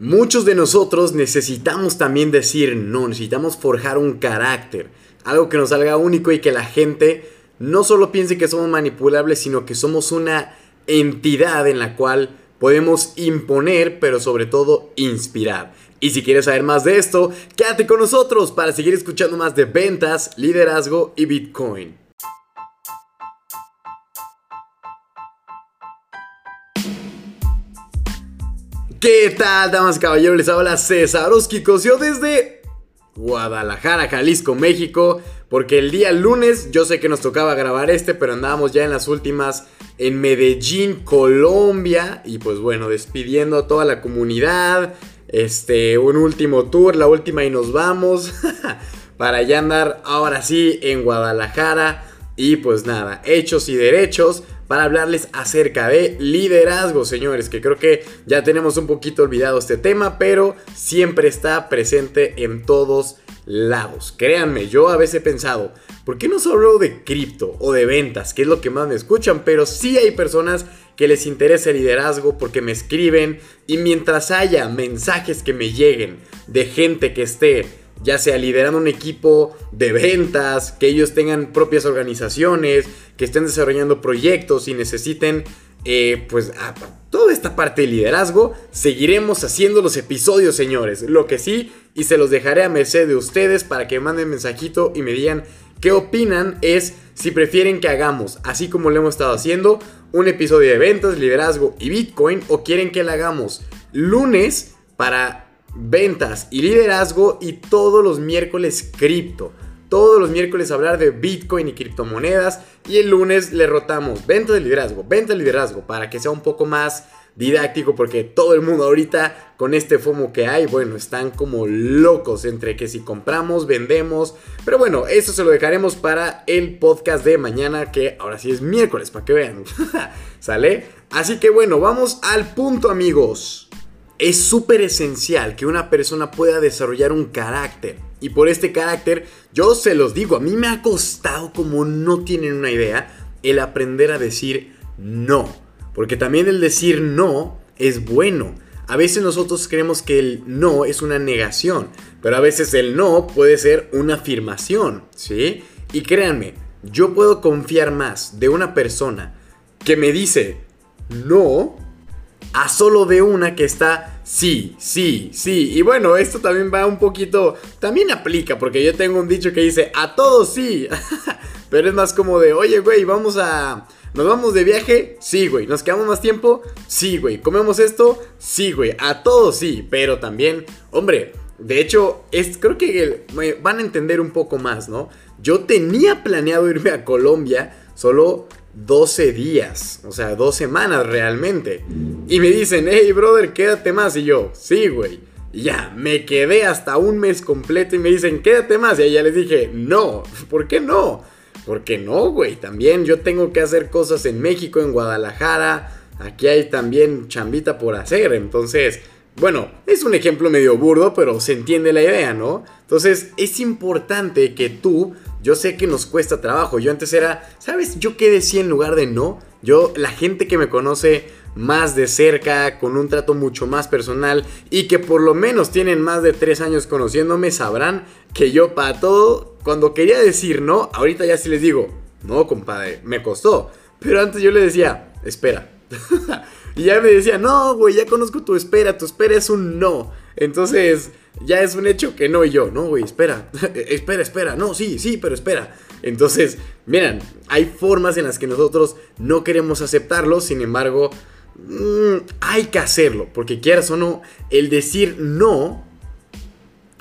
Muchos de nosotros necesitamos también decir no, necesitamos forjar un carácter, algo que nos salga único y que la gente no solo piense que somos manipulables, sino que somos una entidad en la cual podemos imponer, pero sobre todo inspirar. Y si quieres saber más de esto, quédate con nosotros para seguir escuchando más de ventas, liderazgo y Bitcoin. ¿Qué tal, damas y caballeros? Les habla César Yo desde Guadalajara, Jalisco, México. Porque el día lunes, yo sé que nos tocaba grabar este, pero andábamos ya en las últimas en Medellín, Colombia. Y pues bueno, despidiendo a toda la comunidad. Este, un último tour, la última y nos vamos. para ya andar ahora sí en Guadalajara. Y pues nada, hechos y derechos para hablarles acerca de liderazgo, señores, que creo que ya tenemos un poquito olvidado este tema, pero siempre está presente en todos lados. Créanme, yo a veces he pensado, ¿por qué no solo de cripto o de ventas, que es lo que más me escuchan? Pero sí hay personas que les interesa el liderazgo porque me escriben y mientras haya mensajes que me lleguen de gente que esté ya sea liderando un equipo de ventas, que ellos tengan propias organizaciones, que estén desarrollando proyectos y necesiten eh, pues toda esta parte de liderazgo, seguiremos haciendo los episodios, señores. Lo que sí, y se los dejaré a merced de ustedes para que manden mensajito y me digan qué opinan, es si prefieren que hagamos, así como lo hemos estado haciendo, un episodio de ventas, liderazgo y Bitcoin, o quieren que lo hagamos lunes para ventas y liderazgo y todos los miércoles cripto. Todos los miércoles hablar de Bitcoin y criptomonedas y el lunes le rotamos venta de liderazgo, venta de liderazgo para que sea un poco más didáctico porque todo el mundo ahorita con este FOMO que hay, bueno, están como locos entre que si compramos, vendemos, pero bueno, eso se lo dejaremos para el podcast de mañana que ahora sí es miércoles, para que vean, ¿sale? Así que bueno, vamos al punto amigos. Es súper esencial que una persona pueda desarrollar un carácter. Y por este carácter, yo se los digo, a mí me ha costado como no tienen una idea el aprender a decir no. Porque también el decir no es bueno. A veces nosotros creemos que el no es una negación, pero a veces el no puede ser una afirmación, ¿sí? Y créanme, yo puedo confiar más de una persona que me dice no a solo de una que está sí, sí, sí. Y bueno, esto también va un poquito, también aplica, porque yo tengo un dicho que dice, a todos sí. Pero es más como de, oye, güey, vamos a... ¿Nos vamos de viaje? Sí, güey. ¿Nos quedamos más tiempo? Sí, güey. ¿Comemos esto? Sí, güey. A todos sí. Pero también, hombre, de hecho, es, creo que van a entender un poco más, ¿no? Yo tenía planeado irme a Colombia, solo 12 días, o sea, dos semanas realmente. Y me dicen, hey brother, quédate más. Y yo, sí, güey. Y ya, me quedé hasta un mes completo y me dicen, quédate más. Y ya les dije, no, ¿por qué no? Porque no, güey. También yo tengo que hacer cosas en México, en Guadalajara. Aquí hay también chambita por hacer. Entonces, bueno, es un ejemplo medio burdo, pero se entiende la idea, ¿no? Entonces, es importante que tú yo sé que nos cuesta trabajo. Yo antes era, ¿sabes? Yo qué decía en lugar de no. Yo, la gente que me conoce más de cerca, con un trato mucho más personal y que por lo menos tienen más de tres años conociéndome, sabrán que yo para todo, cuando quería decir no, ahorita ya sí les digo, no, compadre, me costó. Pero antes yo le decía, espera. y ya me decía, no, güey, ya conozco tu espera, tu espera es un no. Entonces, ya es un hecho que no y yo, no, güey, espera, espera, espera, no, sí, sí, pero espera. Entonces, miren, hay formas en las que nosotros no queremos aceptarlo, sin embargo, mm, hay que hacerlo, porque quieras o no, el decir no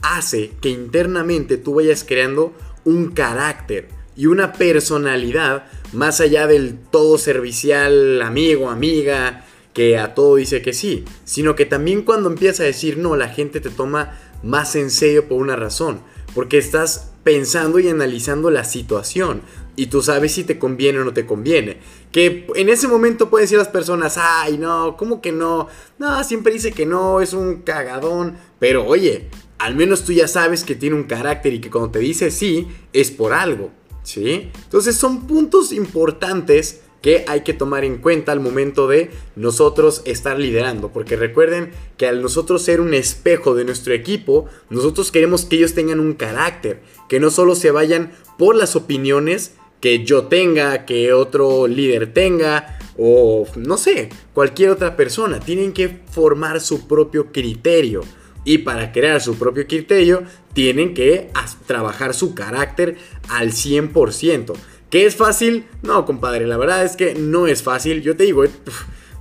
hace que internamente tú vayas creando un carácter y una personalidad más allá del todo servicial, amigo, amiga, que a todo dice que sí, sino que también cuando empieza a decir no, la gente te toma más en serio por una razón, porque estás pensando y analizando la situación y tú sabes si te conviene o no te conviene. Que en ese momento pueden decir las personas, ay, no, ¿cómo que no? No, siempre dice que no, es un cagadón, pero oye, al menos tú ya sabes que tiene un carácter y que cuando te dice sí, es por algo, ¿sí? Entonces son puntos importantes que hay que tomar en cuenta al momento de nosotros estar liderando. Porque recuerden que al nosotros ser un espejo de nuestro equipo, nosotros queremos que ellos tengan un carácter, que no solo se vayan por las opiniones que yo tenga, que otro líder tenga, o no sé, cualquier otra persona. Tienen que formar su propio criterio. Y para crear su propio criterio, tienen que trabajar su carácter al 100%. ¿Qué es fácil? No, compadre, la verdad es que no es fácil. Yo te digo, eh,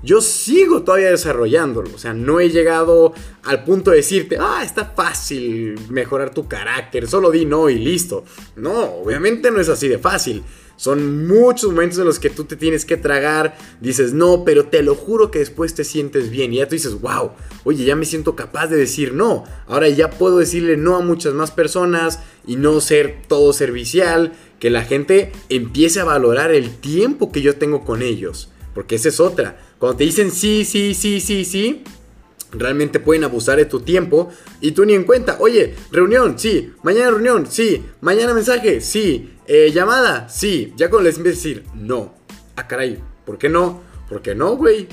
yo sigo todavía desarrollándolo. O sea, no he llegado al punto de decirte, ah, está fácil mejorar tu carácter, solo di no y listo. No, obviamente no es así de fácil. Son muchos momentos en los que tú te tienes que tragar, dices no, pero te lo juro que después te sientes bien. Y ya tú dices, wow, oye, ya me siento capaz de decir no. Ahora ya puedo decirle no a muchas más personas y no ser todo servicial. Que la gente empiece a valorar el tiempo que yo tengo con ellos. Porque esa es otra. Cuando te dicen sí, sí, sí, sí, sí, realmente pueden abusar de tu tiempo y tú ni en cuenta. Oye, reunión, sí. Mañana reunión, sí. Mañana mensaje, sí. Eh, llamada, sí. Ya cuando les empiezas a decir no. Ah, caray, ¿por qué no? ¿Por qué no, güey?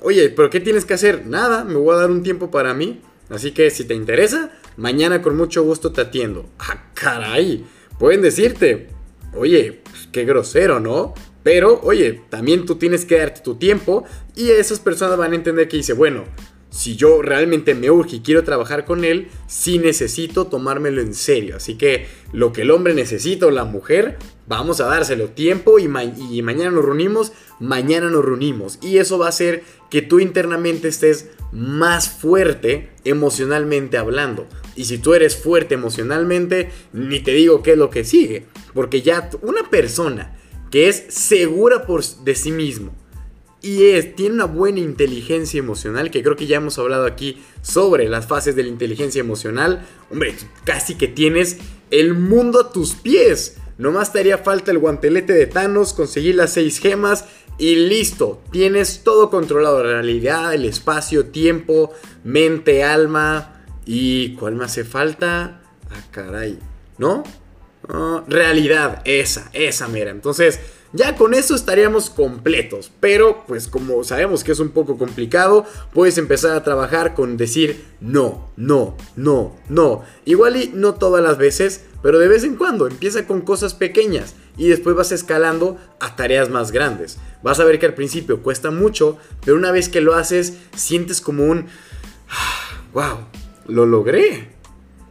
Oye, ¿pero qué tienes que hacer? Nada, me voy a dar un tiempo para mí. Así que si te interesa, mañana con mucho gusto te atiendo. Ah, caray. Pueden decirte, oye, pues, qué grosero, ¿no? Pero, oye, también tú tienes que darte tu tiempo y esas personas van a entender que dice, bueno, si yo realmente me urge y quiero trabajar con él, sí necesito tomármelo en serio. Así que lo que el hombre necesita o la mujer, vamos a dárselo tiempo y, y, mañana nos reunimos, mañana nos reunimos. Y eso va a hacer que tú internamente estés más fuerte emocionalmente hablando. Y si tú eres fuerte emocionalmente, ni te digo qué es lo que sigue. Porque ya una persona que es segura por, de sí mismo, y es, tiene una buena inteligencia emocional, que creo que ya hemos hablado aquí sobre las fases de la inteligencia emocional. Hombre, casi que tienes el mundo a tus pies. Nomás te haría falta el guantelete de Thanos, conseguir las seis gemas y listo. Tienes todo controlado. La realidad, el espacio, tiempo, mente, alma. ¿Y cuál me hace falta? Ah, caray. ¿No? Ah, realidad, esa, esa mera. Entonces... Ya con eso estaríamos completos, pero pues como sabemos que es un poco complicado, puedes empezar a trabajar con decir no, no, no, no. Igual y no todas las veces, pero de vez en cuando empieza con cosas pequeñas y después vas escalando a tareas más grandes. Vas a ver que al principio cuesta mucho, pero una vez que lo haces sientes como un wow, lo logré.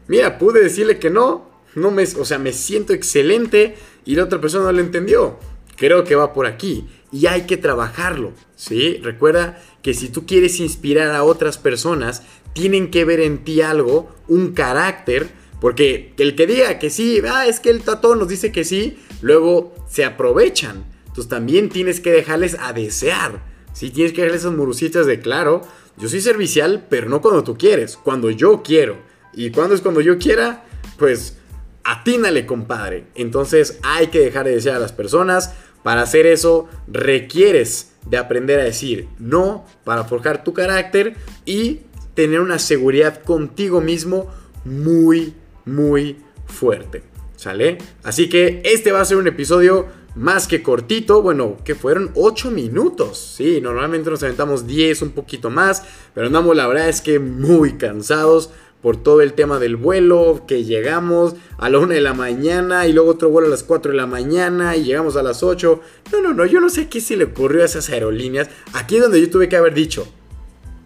Mira, pude decirle que no, no me, o sea, me siento excelente y la otra persona no lo entendió. Creo que va por aquí y hay que trabajarlo, ¿sí? Recuerda que si tú quieres inspirar a otras personas, tienen que ver en ti algo, un carácter, porque el que diga que sí, ah, es que el tato nos dice que sí, luego se aprovechan. Entonces también tienes que dejarles a desear, ¿sí? Tienes que dejarles esas murucitas de claro, yo soy servicial, pero no cuando tú quieres, cuando yo quiero. ¿Y cuando es cuando yo quiera? Pues atínale, compadre. Entonces hay que dejar de desear a las personas para hacer eso requieres de aprender a decir no para forjar tu carácter y tener una seguridad contigo mismo muy, muy fuerte. ¿Sale? Así que este va a ser un episodio más que cortito, bueno, que fueron 8 minutos. Sí, normalmente nos aventamos 10, un poquito más, pero andamos la verdad es que muy cansados por todo el tema del vuelo, que llegamos a la 1 de la mañana y luego otro vuelo a las 4 de la mañana y llegamos a las 8. No, no, no, yo no sé qué se le ocurrió a esas aerolíneas. Aquí es donde yo tuve que haber dicho,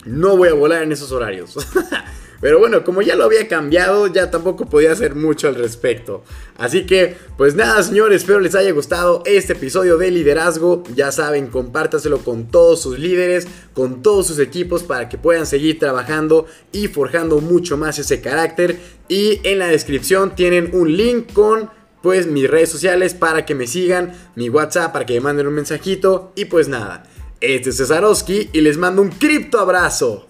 no voy a volar en esos horarios. Pero bueno, como ya lo había cambiado, ya tampoco podía hacer mucho al respecto. Así que, pues nada, señores, espero les haya gustado este episodio de liderazgo. Ya saben, compártaselo con todos sus líderes, con todos sus equipos para que puedan seguir trabajando y forjando mucho más ese carácter. Y en la descripción tienen un link con pues mis redes sociales para que me sigan, mi WhatsApp para que me manden un mensajito y pues nada. Este es Cesarowski y les mando un cripto abrazo.